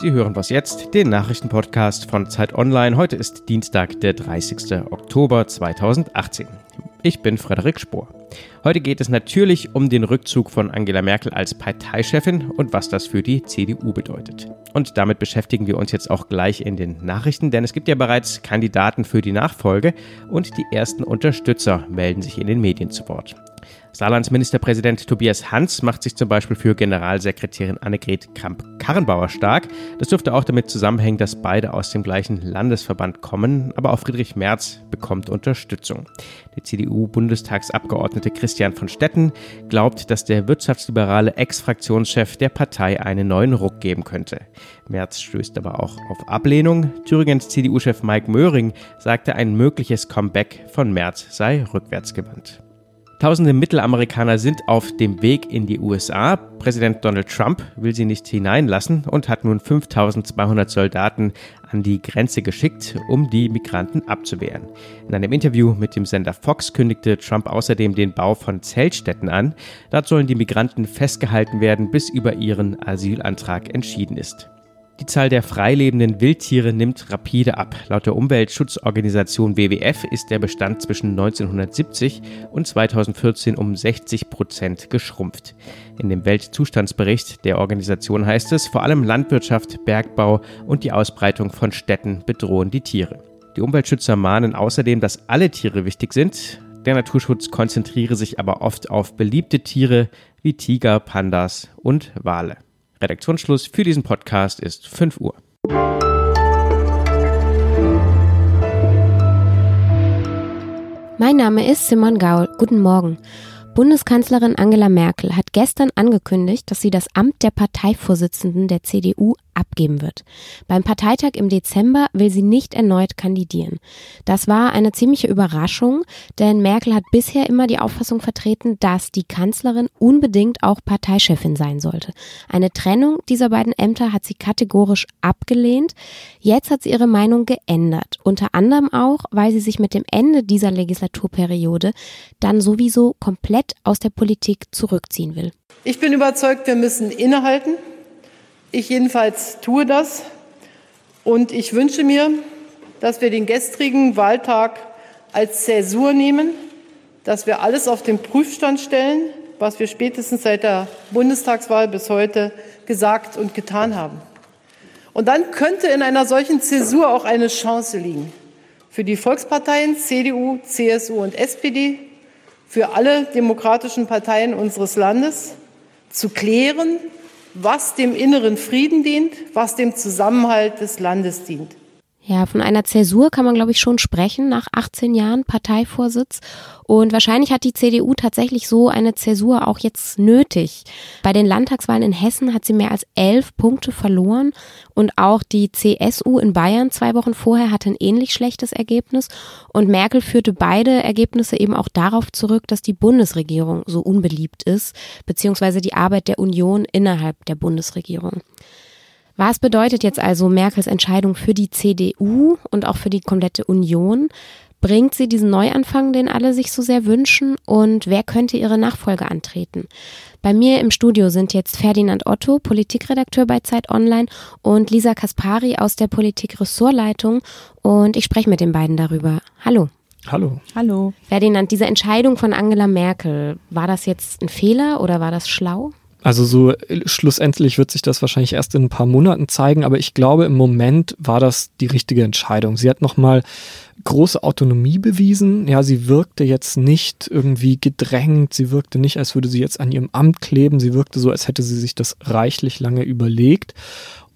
Sie hören was jetzt, den Nachrichtenpodcast von Zeit Online. Heute ist Dienstag, der 30. Oktober 2018. Ich bin Frederik Spohr. Heute geht es natürlich um den Rückzug von Angela Merkel als Parteichefin und was das für die CDU bedeutet. Und damit beschäftigen wir uns jetzt auch gleich in den Nachrichten, denn es gibt ja bereits Kandidaten für die Nachfolge und die ersten Unterstützer melden sich in den Medien zu Wort. Saarlands Ministerpräsident Tobias Hans macht sich zum Beispiel für Generalsekretärin Annegret Kramp-Karrenbauer stark. Das dürfte auch damit zusammenhängen, dass beide aus dem gleichen Landesverband kommen, aber auch Friedrich Merz bekommt Unterstützung. Der CDU-Bundestagsabgeordnete Christian von Stetten glaubt, dass der wirtschaftsliberale Ex-Fraktionschef der Partei einen neuen Ruck geben könnte. Merz stößt aber auch auf Ablehnung. Thüringens CDU-Chef Mike Möhring sagte, ein mögliches Comeback von Merz sei rückwärtsgewandt. Tausende Mittelamerikaner sind auf dem Weg in die USA. Präsident Donald Trump will sie nicht hineinlassen und hat nun 5200 Soldaten an die Grenze geschickt, um die Migranten abzuwehren. In einem Interview mit dem Sender Fox kündigte Trump außerdem den Bau von Zeltstätten an. Dort sollen die Migranten festgehalten werden, bis über ihren Asylantrag entschieden ist. Die Zahl der freilebenden Wildtiere nimmt rapide ab. Laut der Umweltschutzorganisation WWF ist der Bestand zwischen 1970 und 2014 um 60 Prozent geschrumpft. In dem Weltzustandsbericht der Organisation heißt es, vor allem Landwirtschaft, Bergbau und die Ausbreitung von Städten bedrohen die Tiere. Die Umweltschützer mahnen außerdem, dass alle Tiere wichtig sind. Der Naturschutz konzentriere sich aber oft auf beliebte Tiere wie Tiger, Pandas und Wale. Redaktionsschluss für diesen Podcast ist 5 Uhr. Mein Name ist Simon Gaul. Guten Morgen. Bundeskanzlerin Angela Merkel hat gestern angekündigt, dass sie das Amt der Parteivorsitzenden der CDU abgeben wird. Beim Parteitag im Dezember will sie nicht erneut kandidieren. Das war eine ziemliche Überraschung, denn Merkel hat bisher immer die Auffassung vertreten, dass die Kanzlerin unbedingt auch Parteichefin sein sollte. Eine Trennung dieser beiden Ämter hat sie kategorisch abgelehnt. Jetzt hat sie ihre Meinung geändert. Unter anderem auch, weil sie sich mit dem Ende dieser Legislaturperiode dann sowieso komplett aus der Politik zurückziehen will. Ich bin überzeugt, wir müssen innehalten ich jedenfalls tue das und ich wünsche mir, dass wir den gestrigen Wahltag als Zäsur nehmen, dass wir alles auf den Prüfstand stellen, was wir spätestens seit der Bundestagswahl bis heute gesagt und getan haben. Und dann könnte in einer solchen Zäsur auch eine Chance liegen für die Volksparteien CDU, CSU und SPD, für alle demokratischen Parteien unseres Landes zu klären, was dem inneren Frieden dient, was dem Zusammenhalt des Landes dient. Ja, von einer Zäsur kann man, glaube ich, schon sprechen nach 18 Jahren Parteivorsitz. Und wahrscheinlich hat die CDU tatsächlich so eine Zäsur auch jetzt nötig. Bei den Landtagswahlen in Hessen hat sie mehr als elf Punkte verloren. Und auch die CSU in Bayern zwei Wochen vorher hatte ein ähnlich schlechtes Ergebnis. Und Merkel führte beide Ergebnisse eben auch darauf zurück, dass die Bundesregierung so unbeliebt ist, beziehungsweise die Arbeit der Union innerhalb der Bundesregierung. Was bedeutet jetzt also Merkels Entscheidung für die CDU und auch für die komplette Union? Bringt sie diesen Neuanfang, den alle sich so sehr wünschen? Und wer könnte ihre Nachfolge antreten? Bei mir im Studio sind jetzt Ferdinand Otto, Politikredakteur bei Zeit Online und Lisa Kaspari aus der Politik-Ressortleitung. Und ich spreche mit den beiden darüber. Hallo. Hallo. Hallo. Ferdinand, diese Entscheidung von Angela Merkel, war das jetzt ein Fehler oder war das schlau? Also so äh, schlussendlich wird sich das wahrscheinlich erst in ein paar Monaten zeigen, aber ich glaube, im Moment war das die richtige Entscheidung. Sie hat nochmal große Autonomie bewiesen. Ja, sie wirkte jetzt nicht irgendwie gedrängt, sie wirkte nicht, als würde sie jetzt an ihrem Amt kleben, sie wirkte so, als hätte sie sich das reichlich lange überlegt.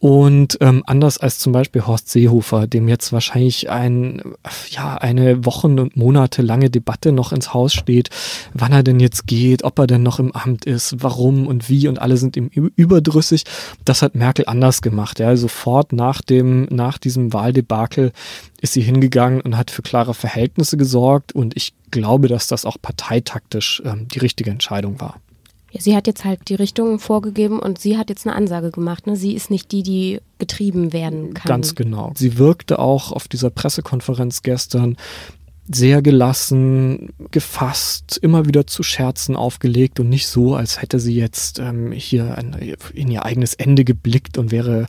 Und ähm, anders als zum Beispiel Horst Seehofer, dem jetzt wahrscheinlich ein, ja, eine Wochen- und Monate lange Debatte noch ins Haus steht, wann er denn jetzt geht, ob er denn noch im Amt ist, warum und wie und alle sind ihm überdrüssig. Das hat Merkel anders gemacht. Ja, sofort nach dem, nach diesem Wahldebakel ist sie hingegangen und hat für klare Verhältnisse gesorgt und ich glaube, dass das auch parteitaktisch ähm, die richtige Entscheidung war. Ja, sie hat jetzt halt die Richtung vorgegeben und sie hat jetzt eine Ansage gemacht. Ne? Sie ist nicht die, die getrieben werden kann. Ganz genau. Sie wirkte auch auf dieser Pressekonferenz gestern sehr gelassen, gefasst, immer wieder zu Scherzen aufgelegt und nicht so, als hätte sie jetzt ähm, hier ein, in ihr eigenes Ende geblickt und wäre,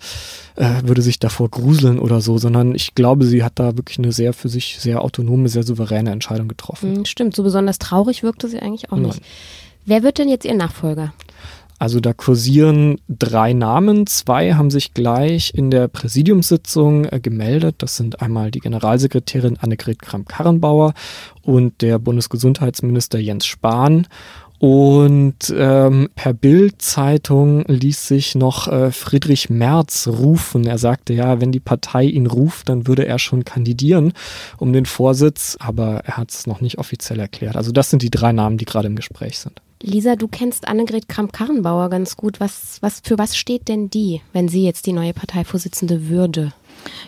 äh, würde sich davor gruseln oder so, sondern ich glaube, sie hat da wirklich eine sehr für sich sehr autonome, sehr souveräne Entscheidung getroffen. Hm, stimmt, so besonders traurig wirkte sie eigentlich auch nicht. Wer wird denn jetzt ihr Nachfolger? Also da kursieren drei Namen. Zwei haben sich gleich in der Präsidiumssitzung äh, gemeldet. Das sind einmal die Generalsekretärin Annegret Kramp-Karrenbauer und der Bundesgesundheitsminister Jens Spahn. Und ähm, per Bild-Zeitung ließ sich noch äh, Friedrich Merz rufen. Er sagte, ja, wenn die Partei ihn ruft, dann würde er schon kandidieren um den Vorsitz, aber er hat es noch nicht offiziell erklärt. Also das sind die drei Namen, die gerade im Gespräch sind. Lisa, du kennst Annegret Kramp-Karrenbauer ganz gut. Was, was, für was steht denn die, wenn sie jetzt die neue Parteivorsitzende würde?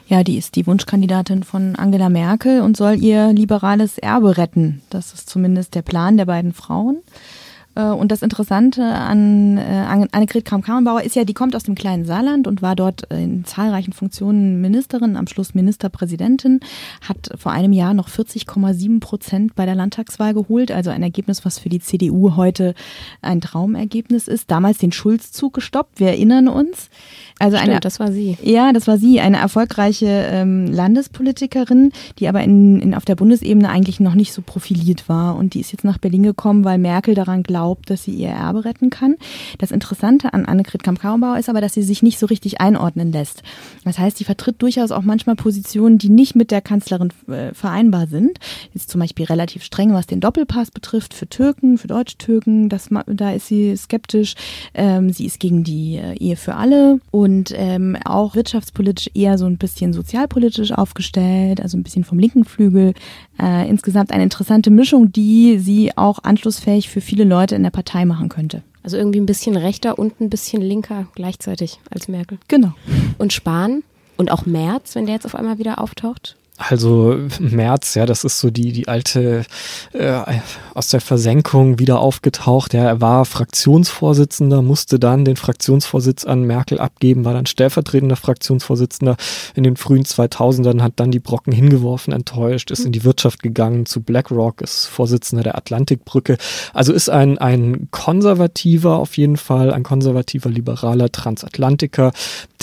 Ja, die ist die Wunschkandidatin von Angela Merkel und soll ihr liberales Erbe retten. Das ist zumindest der Plan der beiden Frauen. Äh, und das Interessante an äh, Annegret Kramp-Karrenbauer ist ja, die kommt aus dem kleinen Saarland und war dort in zahlreichen Funktionen Ministerin, am Schluss Ministerpräsidentin, hat vor einem Jahr noch 40,7 Prozent bei der Landtagswahl geholt, also ein Ergebnis, was für die CDU heute ein Traumergebnis ist. Damals den Schulzzug gestoppt, wir erinnern uns. Also Stimmt, eine, das war sie. Ja, das war sie, eine erfolgreiche ähm, Landespolitikerin, die aber in, in, auf der Bundesebene eigentlich noch nicht so profiliert war. Und die ist jetzt nach Berlin gekommen, weil Merkel daran glaubt, dass sie ihr Erbe retten kann. Das Interessante an Annegret Kamp-Karrenbauer ist aber, dass sie sich nicht so richtig einordnen lässt. Das heißt, sie vertritt durchaus auch manchmal Positionen, die nicht mit der Kanzlerin äh, vereinbar sind. Ist zum Beispiel relativ streng, was den Doppelpass betrifft für Türken, für Deutsch-Türken. da ist sie skeptisch. Ähm, sie ist gegen die äh, Ehe für alle. Und und ähm, auch wirtschaftspolitisch eher so ein bisschen sozialpolitisch aufgestellt, also ein bisschen vom linken Flügel. Äh, insgesamt eine interessante Mischung, die sie auch anschlussfähig für viele Leute in der Partei machen könnte. Also irgendwie ein bisschen rechter und ein bisschen linker gleichzeitig als Merkel. Genau. Und Spahn und auch Merz, wenn der jetzt auf einmal wieder auftaucht? Also März, ja, das ist so die, die alte äh, aus der Versenkung wieder aufgetaucht. Ja, er war Fraktionsvorsitzender, musste dann den Fraktionsvorsitz an Merkel abgeben, war dann stellvertretender Fraktionsvorsitzender in den frühen 2000ern, hat dann die Brocken hingeworfen, enttäuscht, ist in die Wirtschaft gegangen zu BlackRock, ist Vorsitzender der Atlantikbrücke. Also ist ein, ein konservativer auf jeden Fall, ein konservativer liberaler Transatlantiker,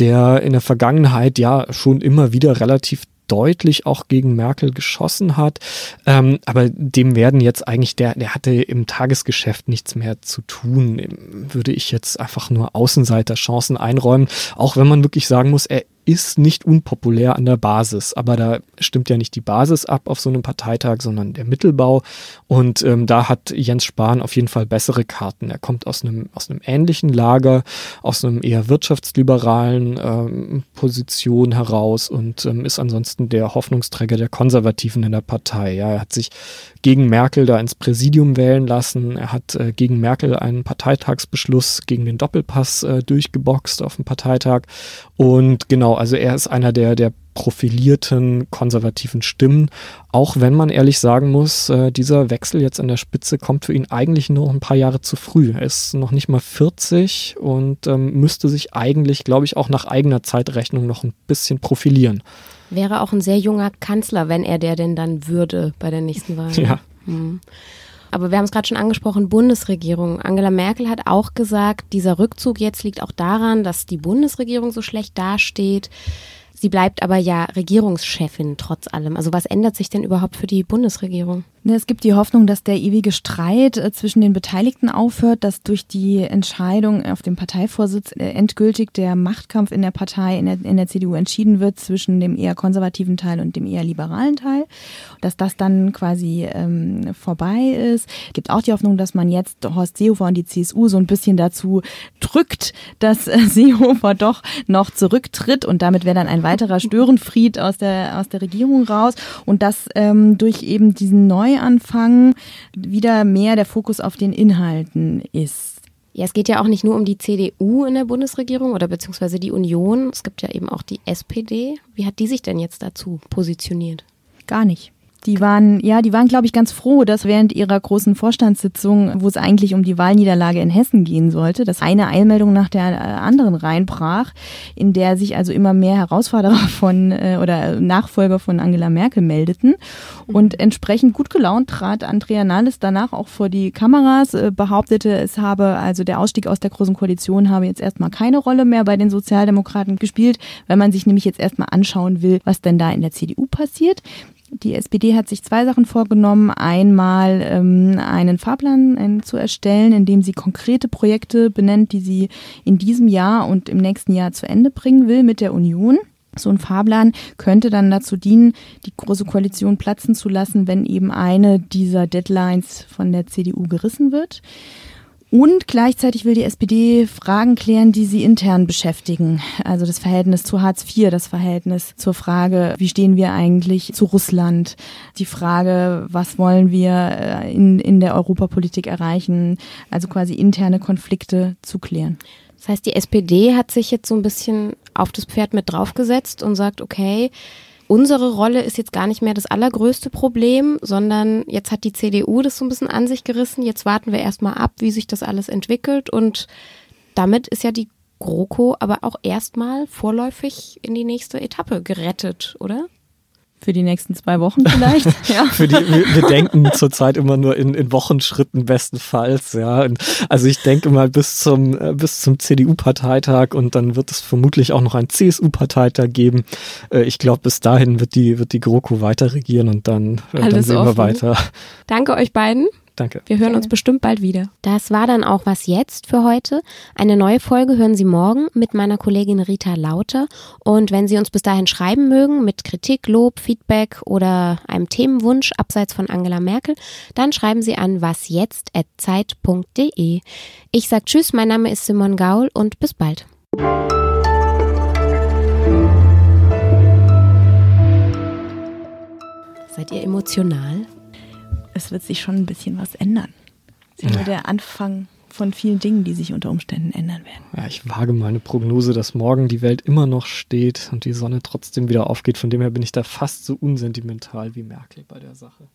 der in der Vergangenheit ja schon immer wieder relativ deutlich auch gegen Merkel geschossen hat. Ähm, aber dem werden jetzt eigentlich, der, der hatte im Tagesgeschäft nichts mehr zu tun. Würde ich jetzt einfach nur Außenseiter Chancen einräumen. Auch wenn man wirklich sagen muss, er ist nicht unpopulär an der Basis, aber da stimmt ja nicht die Basis ab auf so einem Parteitag, sondern der Mittelbau. Und ähm, da hat Jens Spahn auf jeden Fall bessere Karten. Er kommt aus einem, aus einem ähnlichen Lager, aus einem eher wirtschaftsliberalen ähm, Position heraus und ähm, ist ansonsten der Hoffnungsträger der Konservativen in der Partei. Ja, er hat sich gegen Merkel da ins Präsidium wählen lassen. Er hat äh, gegen Merkel einen Parteitagsbeschluss gegen den Doppelpass äh, durchgeboxt auf dem Parteitag. Und genau, also er ist einer der, der profilierten konservativen Stimmen, auch wenn man ehrlich sagen muss, äh, dieser Wechsel jetzt an der Spitze kommt für ihn eigentlich nur ein paar Jahre zu früh. Er ist noch nicht mal 40 und ähm, müsste sich eigentlich, glaube ich, auch nach eigener Zeitrechnung noch ein bisschen profilieren. Wäre auch ein sehr junger Kanzler, wenn er der denn dann würde bei der nächsten Wahl. Ja. Hm. Aber wir haben es gerade schon angesprochen, Bundesregierung. Angela Merkel hat auch gesagt, dieser Rückzug jetzt liegt auch daran, dass die Bundesregierung so schlecht dasteht. Sie bleibt aber ja Regierungschefin trotz allem. Also was ändert sich denn überhaupt für die Bundesregierung? Ne, es gibt die Hoffnung, dass der ewige Streit äh, zwischen den Beteiligten aufhört, dass durch die Entscheidung auf dem Parteivorsitz äh, endgültig der Machtkampf in der Partei, in der, in der CDU entschieden wird zwischen dem eher konservativen Teil und dem eher liberalen Teil, dass das dann quasi ähm, vorbei ist. Es gibt auch die Hoffnung, dass man jetzt Horst Seehofer und die CSU so ein bisschen dazu drückt, dass äh, Seehofer doch noch zurücktritt und damit wäre dann ein weiterer Störenfried aus der, aus der Regierung raus und dass ähm, durch eben diesen Neuanfang wieder mehr der Fokus auf den Inhalten ist. Ja, es geht ja auch nicht nur um die CDU in der Bundesregierung oder beziehungsweise die Union. Es gibt ja eben auch die SPD. Wie hat die sich denn jetzt dazu positioniert? Gar nicht. Die waren, ja, die waren, glaube ich, ganz froh, dass während ihrer großen Vorstandssitzung, wo es eigentlich um die Wahlniederlage in Hessen gehen sollte, dass eine Eilmeldung nach der äh, anderen reinbrach, in der sich also immer mehr Herausforderer von äh, oder Nachfolger von Angela Merkel meldeten. Und entsprechend gut gelaunt trat Andrea Nahles danach auch vor die Kameras, äh, behauptete, es habe also der Ausstieg aus der Großen Koalition habe jetzt erstmal keine Rolle mehr bei den Sozialdemokraten gespielt, weil man sich nämlich jetzt erstmal anschauen will, was denn da in der CDU passiert. Die SPD hat sich zwei Sachen vorgenommen. Einmal ähm, einen Fahrplan äh, zu erstellen, in dem sie konkrete Projekte benennt, die sie in diesem Jahr und im nächsten Jahr zu Ende bringen will mit der Union. So ein Fahrplan könnte dann dazu dienen, die große Koalition platzen zu lassen, wenn eben eine dieser Deadlines von der CDU gerissen wird. Und gleichzeitig will die SPD Fragen klären, die sie intern beschäftigen. Also das Verhältnis zu Hartz IV, das Verhältnis zur Frage, wie stehen wir eigentlich zu Russland, die Frage, was wollen wir äh, in, in der Europapolitik erreichen, also quasi interne Konflikte zu klären. Das heißt, die SPD hat sich jetzt so ein bisschen auf das Pferd mit draufgesetzt und sagt, okay, unsere Rolle ist jetzt gar nicht mehr das allergrößte Problem, sondern jetzt hat die CDU das so ein bisschen an sich gerissen. Jetzt warten wir erstmal ab, wie sich das alles entwickelt. Und damit ist ja die GroKo aber auch erstmal vorläufig in die nächste Etappe gerettet, oder? Für die nächsten zwei Wochen vielleicht. ja. Für die, wir, wir denken zurzeit immer nur in, in Wochenschritten bestenfalls, ja. Und also ich denke mal bis zum, äh, bis zum CDU-Parteitag und dann wird es vermutlich auch noch einen CSU-Parteitag geben. Äh, ich glaube, bis dahin wird die, wird die GroKo weiter regieren und dann, äh, dann sehen offen. wir weiter. Danke euch beiden. Danke. Wir hören uns bestimmt bald wieder. Das war dann auch was jetzt für heute. Eine neue Folge hören Sie morgen mit meiner Kollegin Rita Lauter. Und wenn Sie uns bis dahin schreiben mögen mit Kritik, Lob, Feedback oder einem Themenwunsch abseits von Angela Merkel, dann schreiben Sie an wasjetzt.zeit.de. Ich sage Tschüss, mein Name ist Simon Gaul und bis bald. Seid ihr emotional? Es wird sich schon ein bisschen was ändern. Das ist ja. nur der Anfang von vielen Dingen, die sich unter Umständen ändern werden. Ja, ich wage meine Prognose, dass morgen die Welt immer noch steht und die Sonne trotzdem wieder aufgeht. Von dem her bin ich da fast so unsentimental wie Merkel bei der Sache.